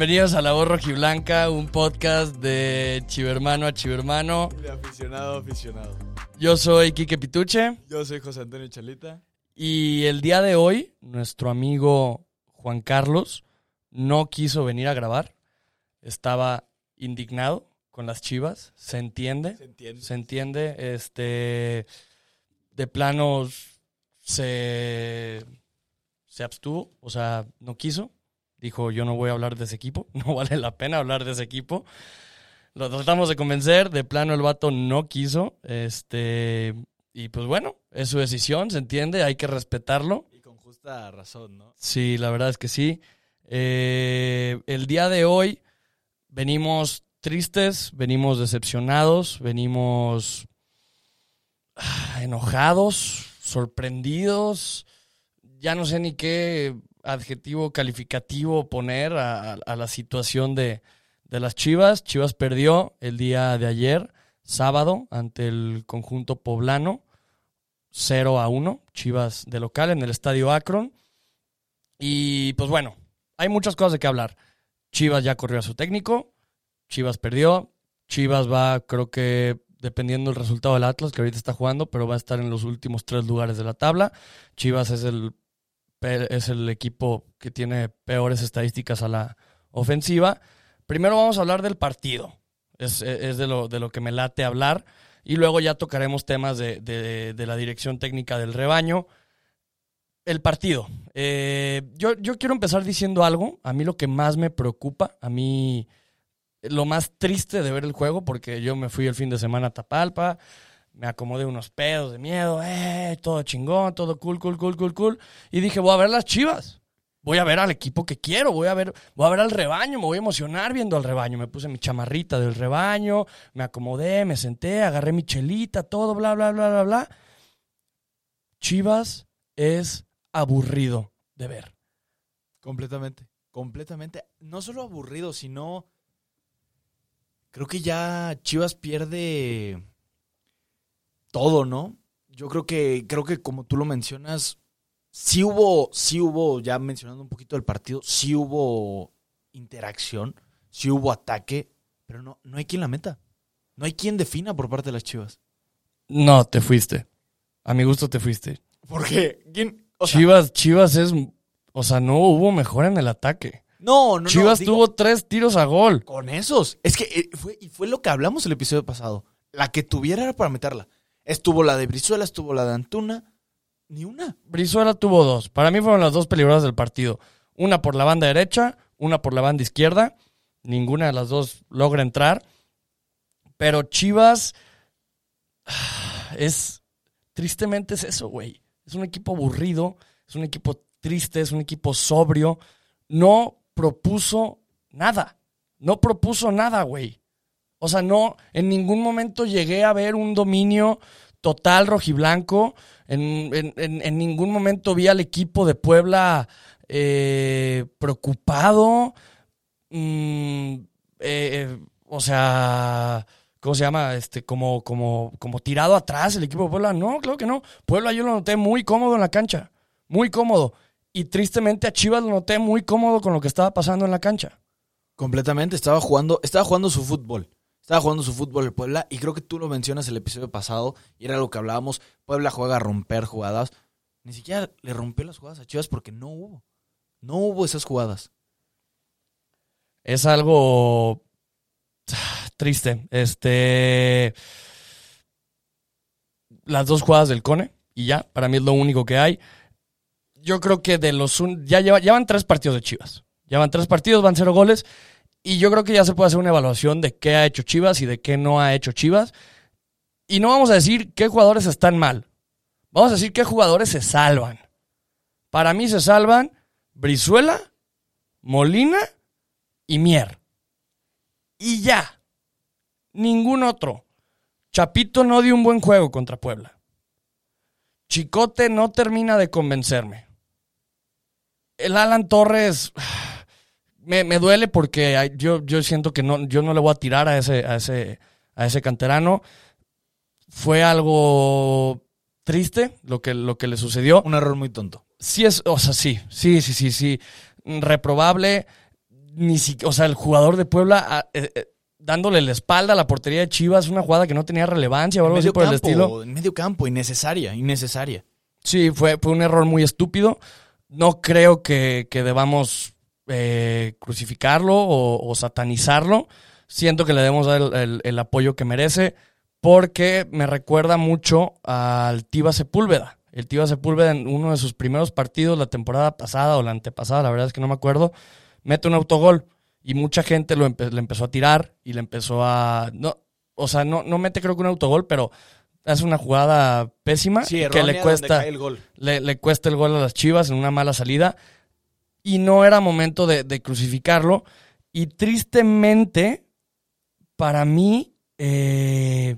Bienvenidos a La Voz Rojiblanca, un podcast de Chivermano a Chivermano. De aficionado a aficionado. Yo soy Quique Pituche Yo soy José Antonio Chalita. y el día de hoy nuestro amigo Juan Carlos no quiso venir a grabar. Estaba indignado con las chivas, se entiende. ¿Se entiende? Se entiende, este, de planos se, se abstuvo, o sea, no quiso. Dijo, yo no voy a hablar de ese equipo, no vale la pena hablar de ese equipo. Lo tratamos de convencer, de plano el vato no quiso, este, y pues bueno, es su decisión, se entiende, hay que respetarlo. Y con justa razón, ¿no? Sí, la verdad es que sí. Eh, el día de hoy venimos tristes, venimos decepcionados, venimos ah, enojados, sorprendidos. Ya no sé ni qué adjetivo calificativo poner a, a- la situación de, de las Chivas. Chivas perdió el día de ayer, sábado, ante el conjunto poblano. 0 a 1, Chivas de local en el estadio Akron. Y pues bueno, hay muchas cosas de qué hablar. Chivas ya corrió a su técnico, Chivas perdió, Chivas va, creo que dependiendo del resultado del Atlas, que ahorita está jugando, pero va a estar en los últimos tres lugares de la tabla. Chivas es el, es el equipo que tiene peores estadísticas a la ofensiva. Primero vamos a hablar del partido, es, es de, lo, de lo que me late hablar, y luego ya tocaremos temas de, de- de la dirección técnica del rebaño. El partido. Eh, yo, yo quiero empezar diciendo algo. A mí lo que más me preocupa, a mí lo más triste de ver el juego, porque yo me fui el fin de semana a Tapalpa, me acomodé unos pedos de miedo, eh, todo chingón, todo cool, cool, cool, cool, cool. Y dije, voy a ver las chivas. Voy a ver al equipo que quiero, voy a ver, voy a ver al rebaño, me voy a emocionar viendo al rebaño. Me puse mi chamarrita del rebaño, me acomodé, me senté, agarré mi chelita, todo, bla, bla, bla, bla, bla. Chivas es aburrido de ver. Completamente. Completamente. No solo aburrido, sino. Creo que ya Chivas pierde todo, ¿no? Yo creo que, creo que como tú lo mencionas, sí hubo, sí hubo, ya mencionando un poquito del partido, sí hubo interacción, sí hubo ataque, pero no, no hay quien la meta. No hay quien defina por parte de las Chivas. No, te fuiste. A mi gusto te fuiste. ¿Por qué? ¿Quién? O sea, Chivas, Chivas es. O sea, no hubo mejor en el ataque. no, no, no. Chivas digo- tuvo tres tiros a gol. Con esos. Es que eh, fue, y fue lo que hablamos el episodio pasado. La que tuviera era para meterla. Estuvo la de Brizuela, estuvo la de Antuna. Ni una. Brizuela tuvo dos. Para mí fueron las dos peligrosas del partido. Una por la banda derecha, una por la banda izquierda. Ninguna de las dos logra entrar. Pero Chivas es. Tristemente es eso, güey. Es un equipo aburrido, es un equipo triste, es un equipo sobrio. No propuso nada. No propuso nada, güey. O sea, no, en ningún momento llegué a ver un dominio total rojiblanco. En, en- en- ningún momento vi al equipo de Puebla eh, preocupado. Mm, eh, o sea, ¿cómo se llama? Este, como, como, como tirado atrás el equipo de Puebla. No, claro que no. Puebla yo lo noté muy cómodo en la cancha. Muy cómodo. Y tristemente a Chivas lo noté muy cómodo con lo que estaba pasando en la cancha. Completamente. Estaba jugando, estaba jugando su fútbol. Estaba jugando su fútbol el Puebla. Y creo que tú lo mencionas el episodio pasado. Y era lo que hablábamos. Puebla juega a romper jugadas. Ni siquiera le rompió las jugadas a Chivas porque no hubo. No hubo esas jugadas. es algo ah, triste. Este. Las dos jugadas del Cone, y ya, para mí es lo único que hay. Yo creo que de los. ya lleva- llevan tres partidos de Chivas. Llevan tres partidos, van cero goles. Y yo creo que ya se puede hacer una evaluación de qué ha hecho Chivas y de qué no ha hecho Chivas. Y no vamos a decir qué jugadores están mal. Vamos a decir qué jugadores se salvan. Para mí se salvan Brizuela, Molina y Mier. Y ya. Ningún otro. Chapito no dio un buen juego contra Puebla. Chicote no termina de convencerme. El Alan Torres me, me duele porque yo, yo siento que no, yo no le voy a tirar a ese, a ese, a ese canterano. Fue algo triste lo que, lo que le sucedió. Un error muy tonto. Sí es, o sea, sí, sí, sí, sí, sí. Reprobable. Ni si, o sea, el jugador de Puebla a- eh, eh, dándole la espalda a la portería de Chivas, una jugada que no tenía relevancia o algo así por el estilo. En medio campo, innecesaria, innecesaria. Sí, fue, fue un error muy estúpido. No creo que, que debamos eh, crucificarlo o, o satanizarlo. Siento que le debemos dar el, el- el apoyo que merece porque me recuerda mucho al Tiva Sepúlveda. El Tiva Sepúlveda en uno de sus primeros partidos la temporada pasada o la antepasada, la verdad es que no me acuerdo, mete un autogol y mucha gente lo empe- le empezó a tirar y le empezó a... No, o sea, no, no mete creo que un autogol, pero hace una jugada pésima Sí, que le cuesta el gol. le, le cuesta el gol a las Chivas en una mala salida. Y no era momento de, de crucificarlo. Y tristemente, para mí, eh,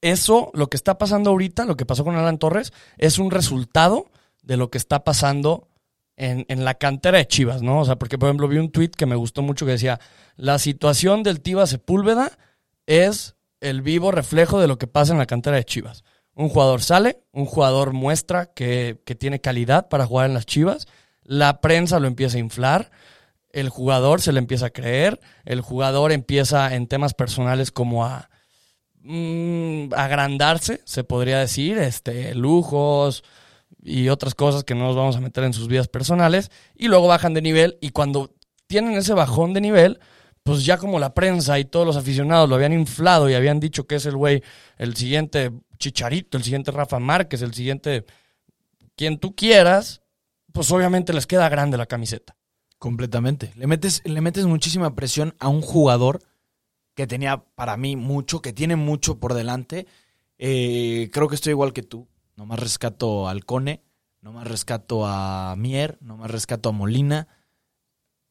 eso, lo que está pasando ahorita, lo que pasó con Alan Torres, es un resultado de lo que está pasando en, en la cantera de Chivas, ¿no? O sea, porque, por ejemplo, vi un tweet que me gustó mucho que decía, la situación del Tiva Sepúlveda es el vivo reflejo de lo que pasa en la cantera de Chivas. Un jugador sale, un jugador muestra que, que tiene calidad para jugar en las Chivas, la prensa lo empieza a inflar, el jugador se le empieza a creer, el jugador empieza en temas personales como a mm, agrandarse, se podría decir, este, lujos y otras cosas que no nos vamos a meter en sus vidas personales, y luego bajan de nivel y cuando tienen ese bajón de nivel, pues ya como la prensa y todos los aficionados lo habían inflado y habían dicho que es el güey, el siguiente Chicharito, el siguiente Rafa Márquez, el siguiente quien tú quieras, pues obviamente les queda grande la camiseta. Completamente. Le metes, le metes muchísima presión a un jugador que tenía para mí mucho, que tiene mucho por delante. Eh, creo que estoy igual que tú. Nomás rescato al Cone, nomás rescato a Mier, nomás rescato a Molina.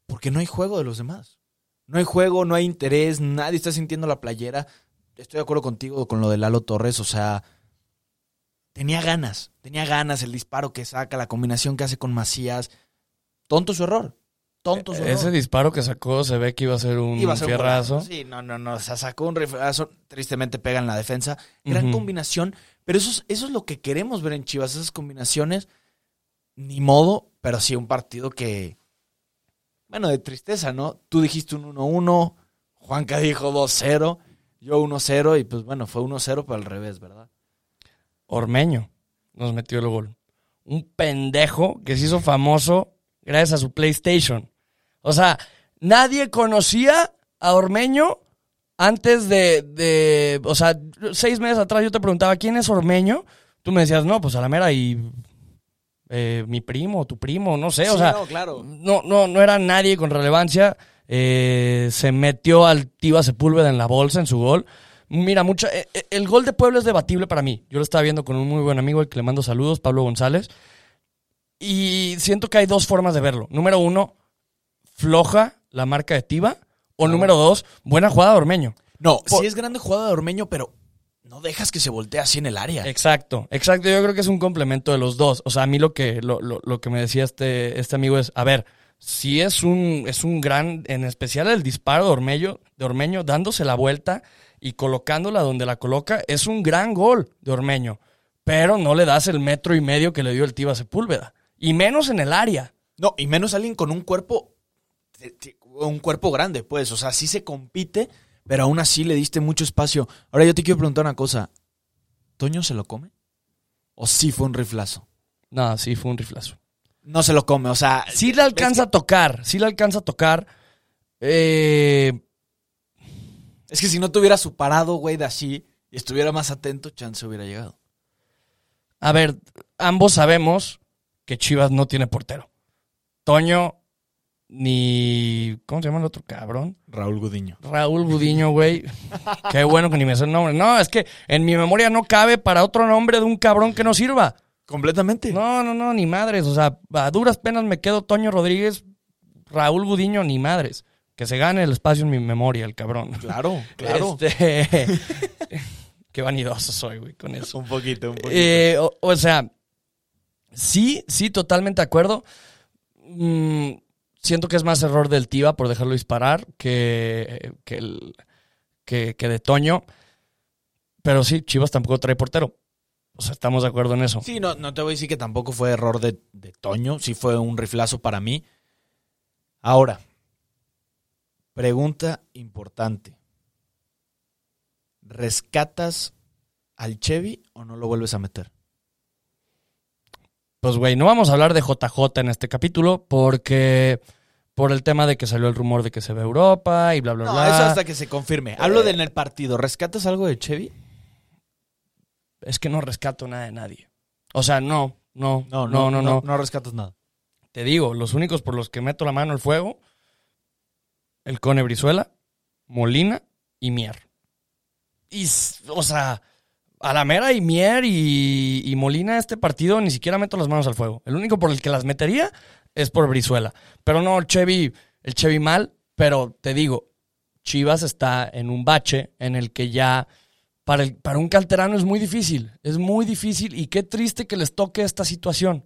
Porque no hay juego de los demás. No hay juego, no hay interés, nadie está sintiendo la playera. Estoy de acuerdo contigo con lo de Lalo Torres, o sea, tenía ganas, tenía ganas el disparo que saca, la combinación que hace con Macías. Tonto su error. Tonto su error. Ese disparo que sacó se ve que iba a ser un Iba a ser un fierrazo. golazo. Sí, no, no, no. O sea, sacó un referazo. Tristemente pega en la defensa. Gran combinación. Pero eso es, eso es lo que queremos ver en Chivas. Esas combinaciones. Ni modo, pero sí un partido que. Bueno, de tristeza, ¿no? Tú dijiste un 1-1. Juanca dijo 2-0. Yo 1-0. Y pues bueno, fue 1-0, pero al revés, ¿verdad? Ormeño nos metió el gol. Un pendejo que se hizo famoso gracias a su PlayStation. O sea, nadie conocía a Ormeño antes de, de- o sea, seis meses atrás yo te preguntaba, ¿quién es Ormeño? Tú me decías, no, pues a la mera y eh, mi primo, tu primo, no sé, o Sí, sea, no, claro. no, no, no era nadie con relevancia. Eh, se metió al Tiva Sepúlveda en la bolsa en su gol. Mira, mucha, eh, el gol de Puebla es debatible para mí. Yo lo estaba viendo con un muy buen amigo al que le mando saludos, Pablo González. Y siento que hay dos formas de verlo. Número uno, floja la marca de Tiva. O número dos, buena jugada de Ormeño. No, Por- sí es grande jugada de Ormeño, pero no dejas que se voltee así en el área. Exacto, exacto. Yo creo que es un complemento de los dos. O sea, a mí lo que, lo, lo- lo que me decía este, este amigo es, a ver, si es un, es un gran, en especial el disparo de Ormeño, de Ormeño dándose la vuelta y colocándola donde la coloca, es un gran gol de Ormeño. Pero no le das el metro y medio que le dio el Tiva Sepúlveda. Y menos en el área. No, y menos alguien con un cuerpo, te- te- un cuerpo grande, pues. O sea, sí se compite, pero aún así le diste mucho espacio. Ahora yo te quiero preguntar una cosa. ¿Toño se lo come? ¿O sí fue un riflazo? No, sí, fue un riflazo. No se lo come, o sea... Sí le alcanza a tocar, sí le alcanza a tocar. Eh, Es que si no tuviera su parado, güey, de así, y estuviera más atento, chance hubiera llegado. A ver, ambos sabemos que Chivas no tiene portero. Toño ni. ¿Cómo se llama el otro cabrón? Raúl Gudiño. Raúl Gudiño, güey. Qué bueno que ni me sé el nombre. No, es que en mi memoria no cabe para otro nombre de un cabrón que no sirva. Completamente. No, no, no, ni madres. O sea, a duras penas me quedo Toño Rodríguez, Raúl Gudiño, ni madres. Que se gane el espacio en mi memoria, el cabrón. Claro, claro. Este, Qué vanidoso soy, güey, con eso. Un poquito, un poquito. Eh, o, o sea, sí, sí, totalmente de acuerdo. Mm, siento que es más error del Tiva por dejarlo disparar que, que, el- que, que de Toño. Pero sí, Chivas tampoco trae portero. O sea, estamos de acuerdo en eso. Sí, no, no te voy a decir que tampoco fue error de, de Toño, sí fue un riflazo para mí. Ahora, pregunta importante. ¿Rescatas al Chevy o no lo vuelves a meter? Pues, güey, no vamos a hablar de JJ en este capítulo porque por el tema de que salió el rumor de que se ve Europa y bla, bla, No, bla. eso hasta que se confirme. Hablo Eh. de en el partido. ¿Rescatas algo de Chevy? Es que no rescato nada de nadie. O sea, no, no, no, no, no. no, no rescatas nada. Te digo, los únicos por los que meto la mano al fuego, el Cone Brizuela, Molina y Mier. Y, o sea, a la mera y Mier y, Molina este partido ni siquiera meto las manos al fuego. El único por el que las metería es por Brizuela. Pero no, el Chevy, el Chevy mal, pero te digo, Chivas está en un bache en el que ya para, para un canterano es muy difícil, es muy difícil y qué triste que les toque esta situación.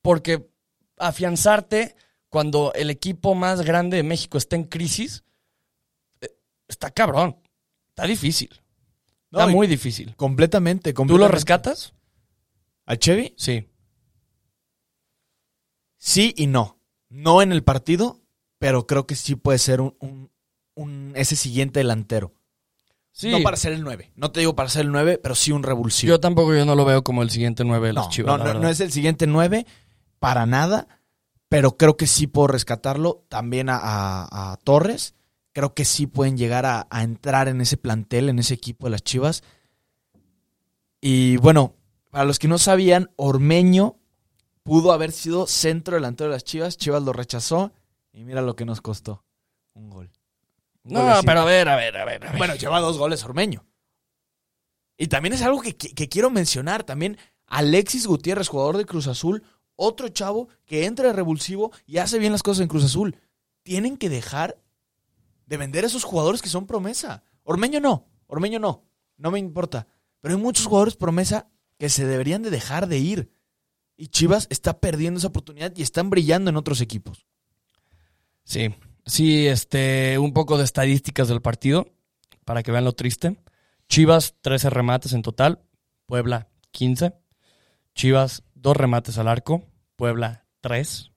Porque afianzarte cuando el equipo más grande de México está en crisis, eh, está cabrón, está difícil, No, está muy difícil. Completamente, ¿Tú lo rescatas? ¿A Chevy? Sí. Sí y no. No en el partido, pero creo que sí puede ser un, un- un- ese siguiente delantero. Sí. No para ser el 9. No te digo para ser el 9, pero sí un revulsivo. Yo tampoco yo no lo veo como el siguiente 9 de las no, Chivas. no, no, no es el siguiente 9 para nada, pero creo que sí puedo rescatarlo también a, a- a Torres. Creo que sí pueden llegar a, a entrar en ese plantel, en ese equipo de las Chivas. Y bueno, para los que no sabían, Ormeño pudo haber sido centro delantero de las Chivas. Chivas lo rechazó y mira lo que nos costó. Un gol. No, golecito. pero a ver, a ver, a ver. a ver. Bueno, lleva dos goles Ormeño. Y también es algo que, que- que quiero mencionar. También Alexis Gutiérrez, jugador de Cruz Azul, otro chavo que entra de revulsivo y hace bien las cosas en Cruz Azul. Tienen que dejar de vender a esos jugadores que son promesa. Ormeño no, Ormeño no, no me importa. Pero hay muchos jugadores promesa que se deberían de dejar de ir. Y Chivas está perdiendo esa oportunidad y están brillando en otros equipos. Sí, sí, este, un poco de estadísticas del partido para que vean lo triste. Chivas, 13 remates en total. Puebla, 15. Chivas, 2 remates al arco. Puebla, 3.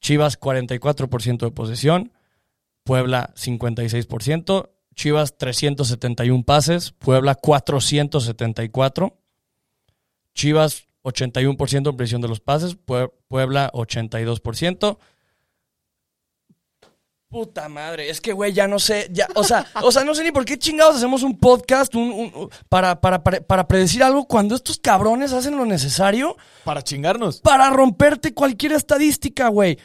Chivas, 44% de posesión. Puebla, 56%. Chivas, 371 pases. Puebla, 474. Chivas, 81% en precisión de los pases. Pue- Puebla, 82%. Puta madre, es que, güey, ya no sé, ya, o sea, o sea, no sé ni por qué chingados hacemos un podcast un- un- para, para, para, para predecir algo cuando estos cabrones hacen lo necesario Para chingarnos. para romperte cualquier estadística, güey.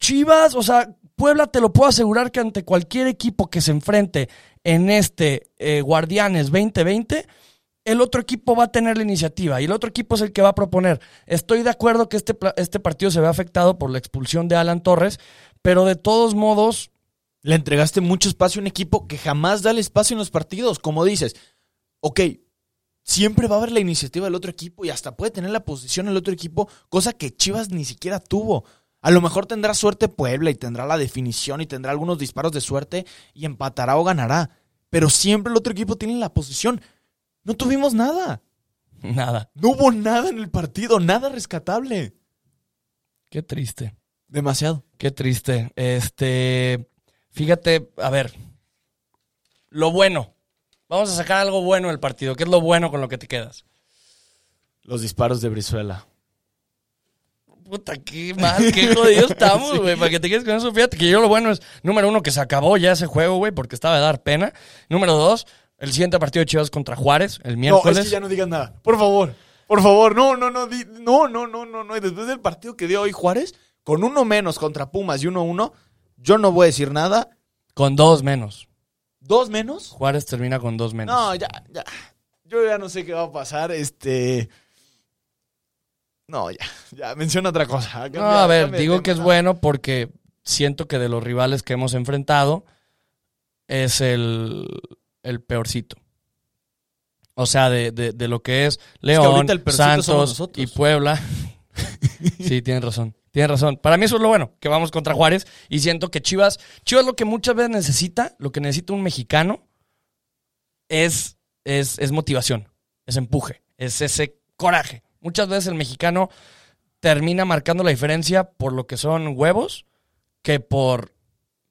Chivas, o sea, Puebla te lo puedo asegurar que ante cualquier equipo que se enfrente en este eh, Guardianes 2020, el otro equipo va a tener la iniciativa y el otro equipo es el que va a proponer. Estoy de acuerdo que este, este partido se ve afectado por la expulsión de Alan Torres, pero de todos modos, Le entregaste mucho espacio a un equipo que jamás da el espacio en los partidos. Como dices, ok, siempre va a haber la iniciativa del otro equipo y hasta puede tener la posición el otro equipo, cosa que Chivas ni siquiera tuvo. A lo mejor tendrá suerte Puebla y tendrá la definición y tendrá algunos disparos de suerte y empatará o ganará. Pero siempre el otro equipo tiene la posición. No tuvimos nada. nada. No hubo nada en el partido, nada rescatable. Qué triste. Demasiado. Qué triste. Este, fíjate, a ver, lo bueno. Vamos a sacar algo bueno del partido. ¿Qué es lo bueno con lo que te quedas? Los disparos de Brizuela. Puta, qué mal, qué jodidos estamos, güey. Para que te quedes con eso, fíjate que yo lo bueno es, número uno, que se acabó ya ese juego, güey, porque estaba de dar pena. Número dos, el siguiente partido de Chivas contra Juárez, el miércoles. No, es que ya no digan nada. Por favor. Por favor. No, no, no. di- no, no, no, no, no. Y después del partido que dio hoy Juárez, con uno menos contra Pumas y uno uno, yo no voy a decir nada. Con dos menos. ¿Dos menos? Juárez termina con dos menos. No, ya, ya. Yo ya no sé qué va a pasar. Este. No, ya. Ya, menciona otra cosa. No, a ver, digo que es bueno porque siento que de los rivales que hemos enfrentado es el, el peorcito. O sea, de, de- de lo que es León, Santos y Puebla. sí, tienes razón. Tienes razón. Para mí eso es lo bueno, que vamos contra Juárez y siento que Chivas, Chivas lo que muchas veces necesita, lo que necesita un mexicano es, es, es motivación, es empuje. es ese coraje. Muchas veces el mexicano termina marcando la diferencia por lo que son huevos que por,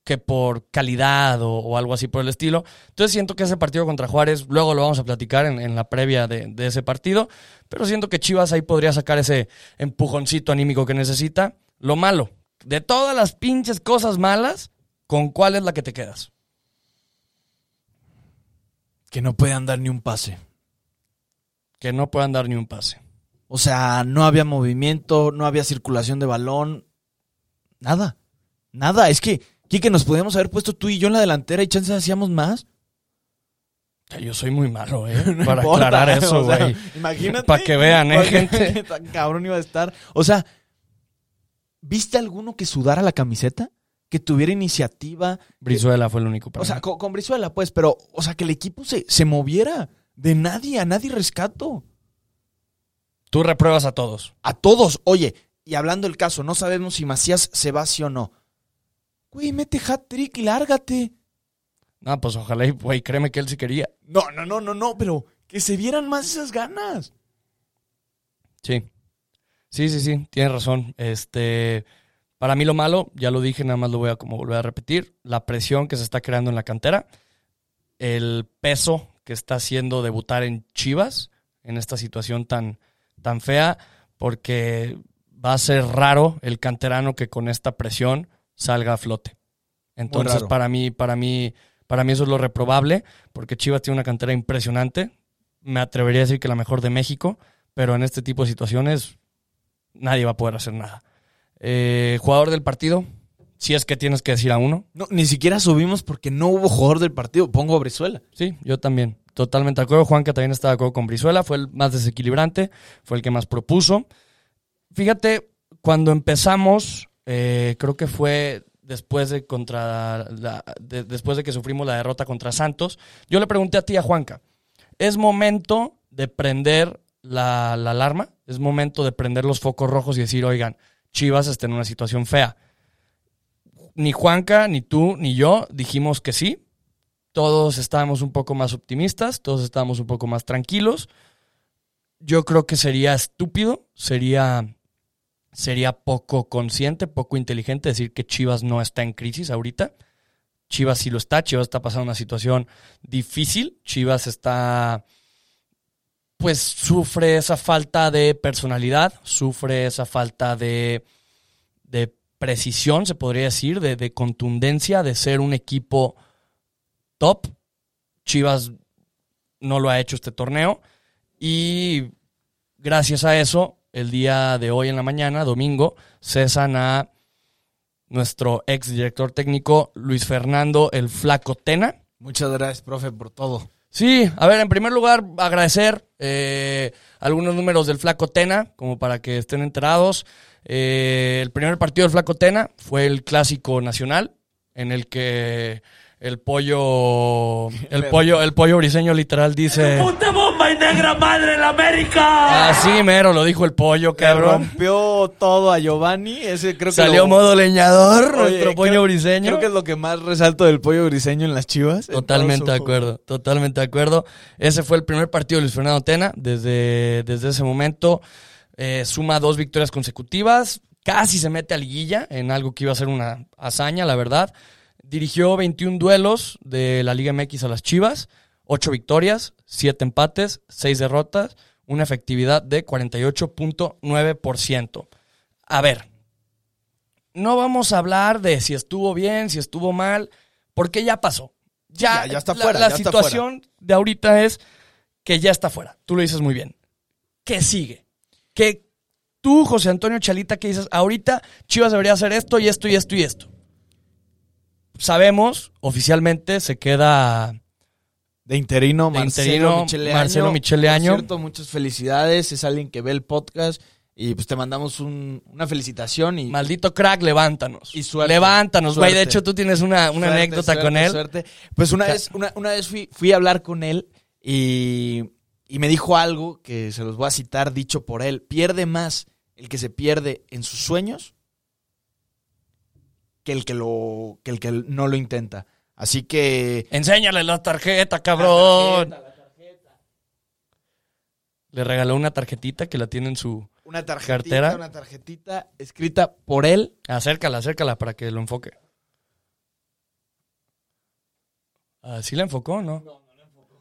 que por calidad o, o algo así por el estilo. Entonces siento que ese partido contra Juárez, luego lo vamos a platicar en, en la previa de, de ese partido, pero siento que Chivas ahí podría sacar ese empujoncito anímico que necesita. Lo malo, de todas las pinches cosas malas, ¿con cuál es la que te quedas? Que no puedan dar ni un pase. Que no puedan dar ni un pase. O sea, no había movimiento, no había circulación de balón. Nada. Nada. Es que, Kike, nos podíamos haber puesto tú y yo en la delantera y chances hacíamos más. Yo soy muy malo, ¿eh? No Para importa, aclarar eso, o sea, güey. imagínate. Pa' que vean, ¿eh, gente? qué tan cabrón iba a estar. O sea, ¿viste alguno que sudara la camiseta? Que tuviera iniciativa. Brizuela fue el único. para O sea, con, con Brizuela, pues, pero, o sea, que el equipo se, se moviera. De nadie, a nadie rescato. Tú repruebas a todos. A todos. Oye, y hablando del caso, no sabemos si Macías se va sí o no. Güey, mete hat-trick y lárgate. No, pues ojalá, y, güey, créeme que él sí quería. No, no, no, no, no, pero que se vieran más esas ganas. Sí. Sí, sí, sí, tienes razón. Este, para mí lo malo, ya lo dije, nada más lo voy a como volver a repetir, la presión que se está creando en la cantera, el peso que está haciendo debutar en Chivas en esta situación tan, tan fea, porque va a ser raro el canterano que con esta presión salga a flote. Entonces, para mí, para mí, para mí eso es lo reprobable, porque Chivas tiene una cantera impresionante. Me atrevería a decir que la mejor de México, pero en este tipo de situaciones nadie va a poder hacer nada. Eh, jugador del partido, si es que tienes que decir a uno. No, ni siquiera subimos porque no hubo jugador del partido. Pongo a Brizuela. Sí, yo también. Totalmente de acuerdo. Juanca también está de acuerdo con Brizuela. Fue el más desequilibrante, fue el que más propuso. Fíjate, cuando empezamos, eh, creo que fue después de, contra después de que sufrimos la derrota contra Santos, yo le pregunté a ti, a Juanca, ¿es momento de prender la alarma? ¿Es momento de prender los focos rojos y decir, oigan, Chivas está en una situación fea? Ni Juanca, ni tú, ni yo dijimos que sí. Todos estábamos un poco más optimistas, todos estábamos un poco más tranquilos. Yo creo que sería estúpido, sería sería poco consciente, poco inteligente decir que Chivas no está en crisis ahorita. Chivas sí lo está, Chivas está pasando una situación difícil, Chivas está, pues sufre esa falta de personalidad, sufre esa falta de, de precisión, se podría decir, de, de contundencia, de ser un equipo top. Chivas no lo ha hecho este torneo y gracias a eso el día de hoy en la mañana, domingo, cesan a nuestro ex director técnico Luis Fernando el Flaco Tena. Muchas gracias, profe, por todo. Sí, a ver, en primer lugar, agradecer eh, algunos números del Flaco Tena, como para que estén enterados. Eh, el primer partido del Flaco Tena fue el clásico nacional, en el que el pollo, el pollo, el pollo briseño literal dice. ¡Puta bomba y negra madre en América! Así mero, lo dijo el pollo, Le cabrón. rompió todo a Giovanni. Ese creo que Salió lo- modo leñador, Oye, nuestro pollo creo- briseño. Creo que es lo que más resalto del pollo briseño en las chivas. en Totalmente de acuerdo, totalmente de acuerdo. Ese fue el primer partido de Luis Fernando Tena. Desde, desde ese momento eh, suma dos victorias consecutivas. Casi se mete a liguilla en algo que iba a ser una hazaña, la verdad. Dirigió 21 duelos de la Liga MX a las Chivas, 8 victorias, 7 empates, 6 derrotas, una efectividad de 48.9%. A ver, no vamos a hablar de si estuvo bien, si estuvo mal, porque ya pasó. Ya, Ya- ya está la- fuera, La, ya está situación de ahorita es que ya está fuera. Tú lo dices muy bien. ¿Qué sigue? Que tú, José Antonio Chalita, que dices, ahorita Chivas debería hacer esto y esto y esto y esto. Sabemos, oficialmente se queda De interino, De Marcelo interino, Michele Marcelo Año. Michele Año. Por cierto, muchas felicidades. Es alguien que ve el podcast. Y pues te mandamos un- una felicitación y maldito crack, levántanos. Y suerte, Levántanos, güey. De hecho, tú tienes una, una Suerte, anécdota suerte, con él. suerte. Pues una vez, una, una vez fui, fui a hablar con él y, y me dijo algo que se los voy a citar dicho por él. Pierde más el que se pierde en sus sueños que el que lo que el que no lo intenta. Así que Enséñale la tarjeta, cabrón. Le regaló una tarjetita que la tiene en su... Una tarjetita, Cartera. una tarjetita escrita por él. Acércala, acércala para que lo enfoque. Ah, ¿Sí la enfocó o no?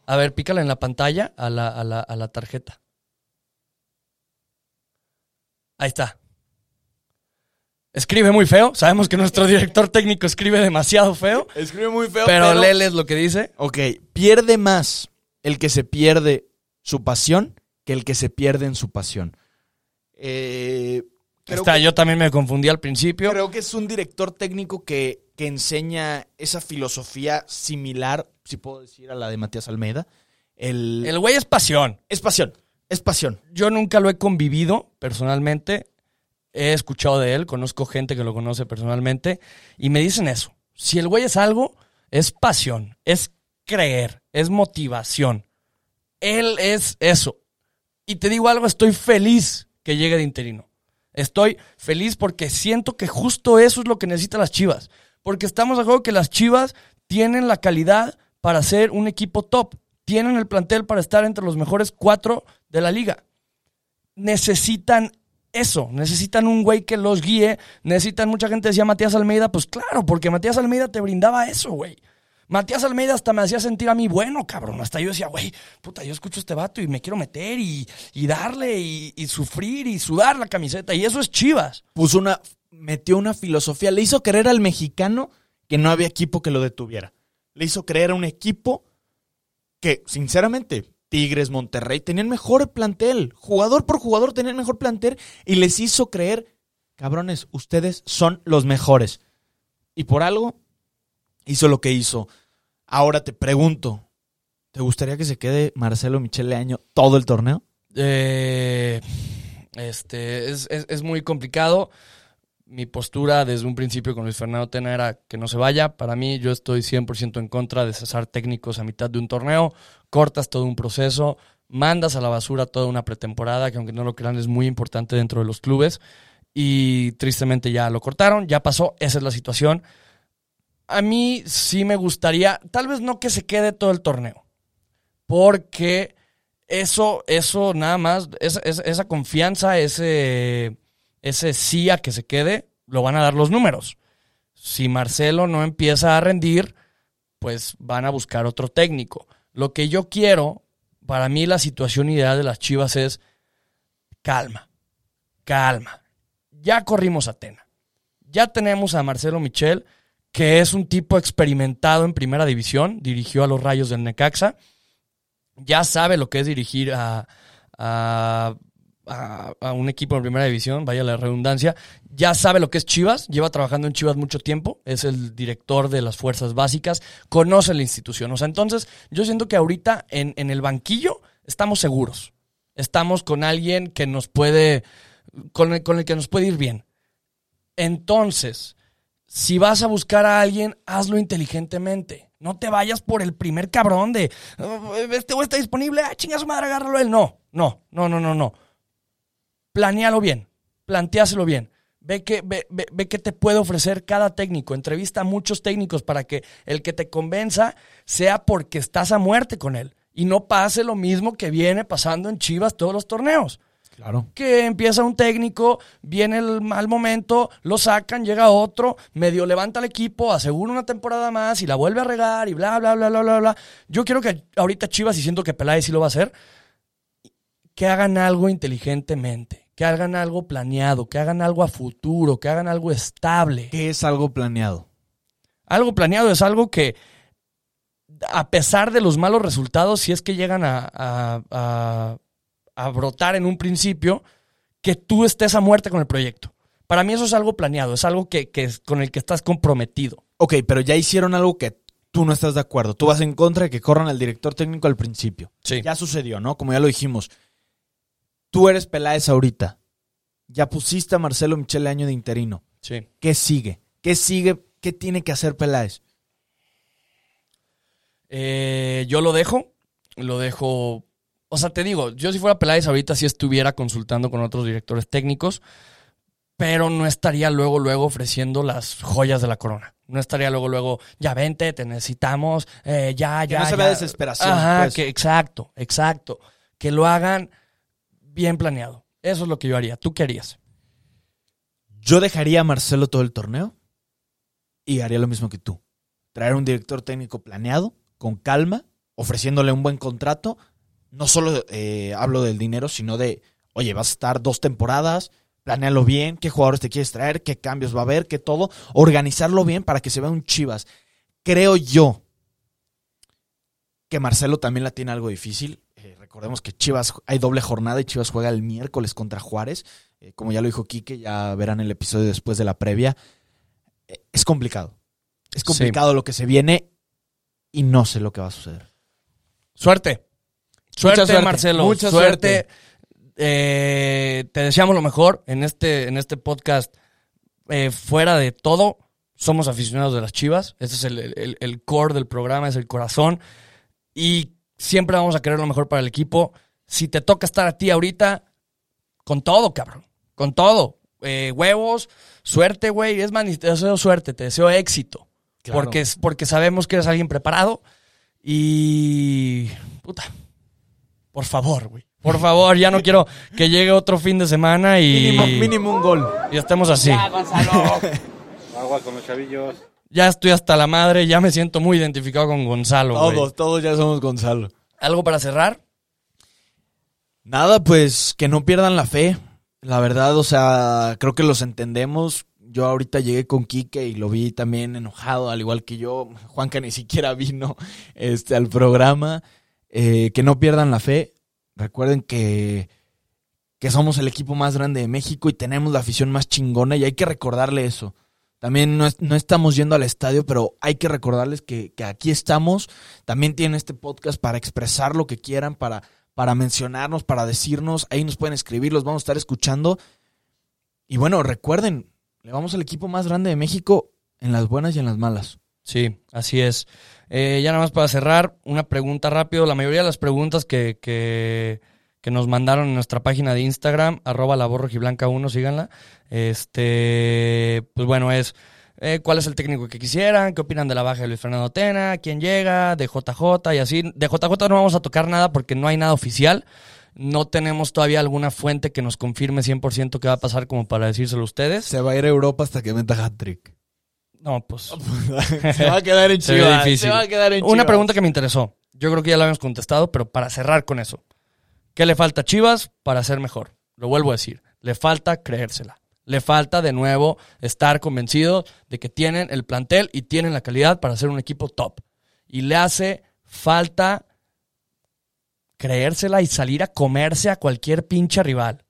A ver, pícala en la pantalla a la, a la, a la tarjeta. Ahí está. Escribe muy feo. Sabemos que nuestro director técnico escribe demasiado feo. Escribe muy feo, Pero léeles lo que dice. Ok, pierde más el que se pierde su pasión que el que se pierde en su pasión. Eh, Está, que, yo también me confundí al principio. creo que es un director técnico que, que enseña esa filosofía similar, si puedo decir, a la de Matías Almeida. El, El güey es pasión. es pasión, es pasión. Yo nunca lo he convivido personalmente. He escuchado de él, conozco gente que lo conoce personalmente y me dicen eso. Si el güey es algo, es pasión, es creer, es motivación. Él es eso. Y te digo algo, estoy feliz que llegue de interino. Estoy feliz porque siento que justo eso es lo que necesitan las Chivas. Porque estamos de acuerdo que las Chivas tienen la calidad para ser un equipo top. Tienen el plantel para estar entre los mejores cuatro de la liga. Necesitan eso, necesitan un güey que los guíe, necesitan, mucha gente decía Matías Almeida, pues claro, porque Matías Almeida te brindaba eso, güey. Matías Almeida hasta me hacía sentir a mí bueno, cabrón. Hasta yo decía, güey, puta, yo escucho este vato y me quiero meter y, y darle y, y sufrir y sudar la camiseta. Y eso es Chivas. Puso una, metió una filosofía, le hizo creer al mexicano que no había equipo que lo detuviera. Le hizo creer a un equipo que, sinceramente, Tigres, Monterrey tenían mejor plantel. Jugador por jugador tenían mejor plantel y les hizo creer, cabrones, ustedes son los mejores. Y por algo hizo lo que hizo. Ahora te pregunto, ¿te gustaría que se quede Marcelo Michele Año todo el torneo? Eh, este, es, es- es muy complicado. Mi postura desde un principio con Luis Fernando Tena era que no se vaya. Para mí, yo estoy 100% en contra de cesar técnicos a mitad de un torneo. Cortas todo un proceso, mandas a la basura toda una pretemporada, que aunque no lo crean es muy importante dentro de los clubes. Y tristemente ya lo cortaron, ya pasó, esa es la situación. A mí sí me gustaría, tal vez no que se quede todo el torneo, porque eso, eso nada más, esa, esa- confianza, ese, ese sí a que se quede, lo van a dar los números. Si Marcelo no empieza a rendir, pues van a buscar otro técnico. Lo que yo quiero, para mí la situación ideal de las Chivas es calma, calma. Ya corrimos a Tena. Ya tenemos a Marcelo Michel, que es un tipo experimentado en primera división, dirigió a los Rayos del Necaxa ya sabe lo que es dirigir a, a, a- un equipo en primera división, vaya la redundancia, ya sabe lo que es Chivas, lleva trabajando en Chivas mucho tiempo, es el director de las fuerzas básicas, conoce la institución. O sea, entonces yo siento que ahorita en, en el banquillo estamos seguros, estamos con alguien que nos puede, con el, con el que nos puede ir bien. Entonces, si vas a buscar a alguien, hazlo inteligentemente. No te vayas por el primer cabrón de "Oh, este güey está disponible, ah, chinga su madre, agárralo él. No, no, no, no, no, no. Planealo bien, planteáselo bien. Ve qué ve, ve, ve qué te puede ofrecer cada técnico. Entrevista a muchos técnicos para que el que te convenza sea porque estás a muerte con él. Y no pase lo mismo que viene pasando en Chivas todos los torneos Claro. que empieza un técnico, viene el mal momento, lo sacan, llega otro, medio levanta el equipo, asegura una temporada más y la vuelve a regar y bla, bla, bla, bla, bla, bla. Yo quiero que ahorita Chivas, y siento que Peláez sí lo va a hacer, que hagan algo inteligentemente, que hagan algo planeado, que hagan algo a futuro, que hagan algo estable. ¿Qué es algo planeado? Algo planeado es algo que, a pesar de los malos resultados, si es que llegan a, a- a- a brotar en un principio, que tú estés a muerte con el proyecto. Para mí eso es algo planeado, es algo que, que es con el que estás comprometido. Ok, pero ya hicieron algo que tú no estás de acuerdo. Tú vas en contra de que corran al director técnico al principio. Sí. Ya sucedió, ¿no? Como ya lo dijimos. Tú eres Peláez ahorita. Ya pusiste a Marcelo Michele Año de interino. Sí. ¿Qué sigue? ¿Qué sigue? ¿Qué tiene que hacer Peláez? Eh, yo lo dejo, lo dejo. O sea, te digo, yo si fuera Peláez ahorita sí estuviera consultando con otros directores técnicos, pero no estaría luego, luego ofreciendo las joyas de la corona. No estaría luego, luego, ya vente, te necesitamos, eh, ya, Que ya. no se ya. vea desesperación, Ajá, pues. que, exacto, exacto. Que lo hagan bien planeado. Eso es lo que yo haría. ¿Tú qué harías? Yo dejaría a Marcelo todo el torneo y haría lo mismo que tú. Traer un director técnico planeado, con calma, ofreciéndole un buen contrato. No solo eh, hablo del dinero, sino de, oye, vas a estar dos temporadas, planealo bien, qué jugadores te quieres traer, qué cambios va a haber, qué todo. Organizarlo bien para que se vea un Chivas. Creo yo que Marcelo también la tiene algo difícil. Eh, recordemos que Chivas hay doble jornada y Chivas juega el miércoles contra Juárez. Eh, como ya lo dijo Quique, ya verán el episodio después de la previa. Eh, es complicado. Es complicado lo que se viene y no sé lo que va a suceder. Suerte. Suerte, suerte, Marcelo. mucha suerte. Eh, te deseamos lo mejor en este, en este podcast. eh, fuera de todo, somos aficionados de las chivas. Ese es el, el- el core del programa, es el corazón. Y siempre vamos a querer lo mejor para el equipo. Si te toca estar a ti ahorita, con todo, cabrón. Con todo. Eh, huevos, suerte, güey. Es más, ni te deseo suerte, te deseo éxito. Claro. Porque, porque sabemos que eres alguien preparado. Y. Puta. Por favor, güey. Por favor, ya no quiero que llegue otro fin de semana y. Mínimo, mínimo un gol. Y estemos así. Agua con los chavillos. Ya estoy hasta la madre, ya me siento muy identificado con Gonzalo. Todos, todos ya somos Gonzalo. ¿Algo para cerrar? Nada, pues que no pierdan la fe. La verdad, o sea, creo que los entendemos. Yo ahorita llegué con Quique y lo vi también enojado, al igual que yo. Juanca ni siquiera vino este, al programa. Eh, que no pierdan la fe. Recuerden que, que somos el equipo más grande de México y tenemos la afición más chingona y hay que recordarle eso. También no, no estamos yendo al estadio, pero hay que recordarles que, que aquí estamos. También tienen este podcast para expresar lo que quieran, para, para mencionarnos, para decirnos. Ahí nos pueden escribir, los vamos a estar escuchando. Y bueno, recuerden, le vamos al equipo más grande de México en las buenas y en las malas. Sí, así es. Eh, ya nada más para cerrar, una pregunta rápido. La mayoría de las preguntas que, que, que nos mandaron en nuestra página de Instagram, arroba la rojiblanca 1, síganla. Este, pues bueno, es eh, cuál es el técnico que quisieran, qué opinan de la baja de Luis Fernando Tena, quién llega, de JJ y así. De JJ no vamos a tocar nada porque no hay nada oficial. No tenemos todavía alguna fuente que nos confirme 100% qué va a pasar como para decírselo a ustedes. Se va a ir a Europa hasta que meta hat-trick. No, pues se va a quedar en Chivas. Se va a quedar en Una pregunta que me interesó. Yo creo que ya la habíamos contestado, pero para cerrar con eso. ¿Qué le falta a Chivas para ser mejor? Lo vuelvo a decir. Le falta creérsela. Le falta de nuevo estar convencido de que tienen el plantel y tienen la calidad para ser un equipo top. Y le hace falta creérsela y salir a comerse a cualquier pinche rival.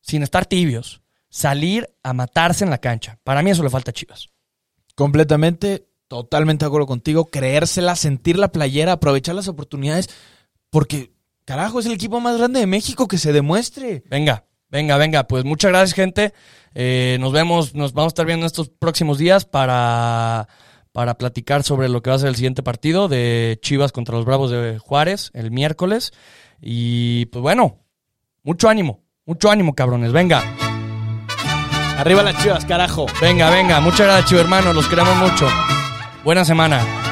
Sin estar tibios. Salir a matarse en la cancha. Para mí eso le falta a Chivas. Completamente, totalmente de acuerdo contigo. Creérsela, sentir la playera, aprovechar las oportunidades. Porque, carajo, es el equipo más grande de México que se demuestre. Venga, venga, venga. Pues muchas gracias, gente. Eh, nos vemos, nos vamos a estar viendo estos próximos días para, para platicar sobre lo que va a ser el siguiente partido de Chivas contra los Bravos de Juárez el miércoles. Y pues bueno, mucho ánimo, mucho ánimo, cabrones. Venga, Arriba las chivas, carajo. venga, venga. Muchas gracias, chivo hermanos. Los queremos mucho. Buena semana.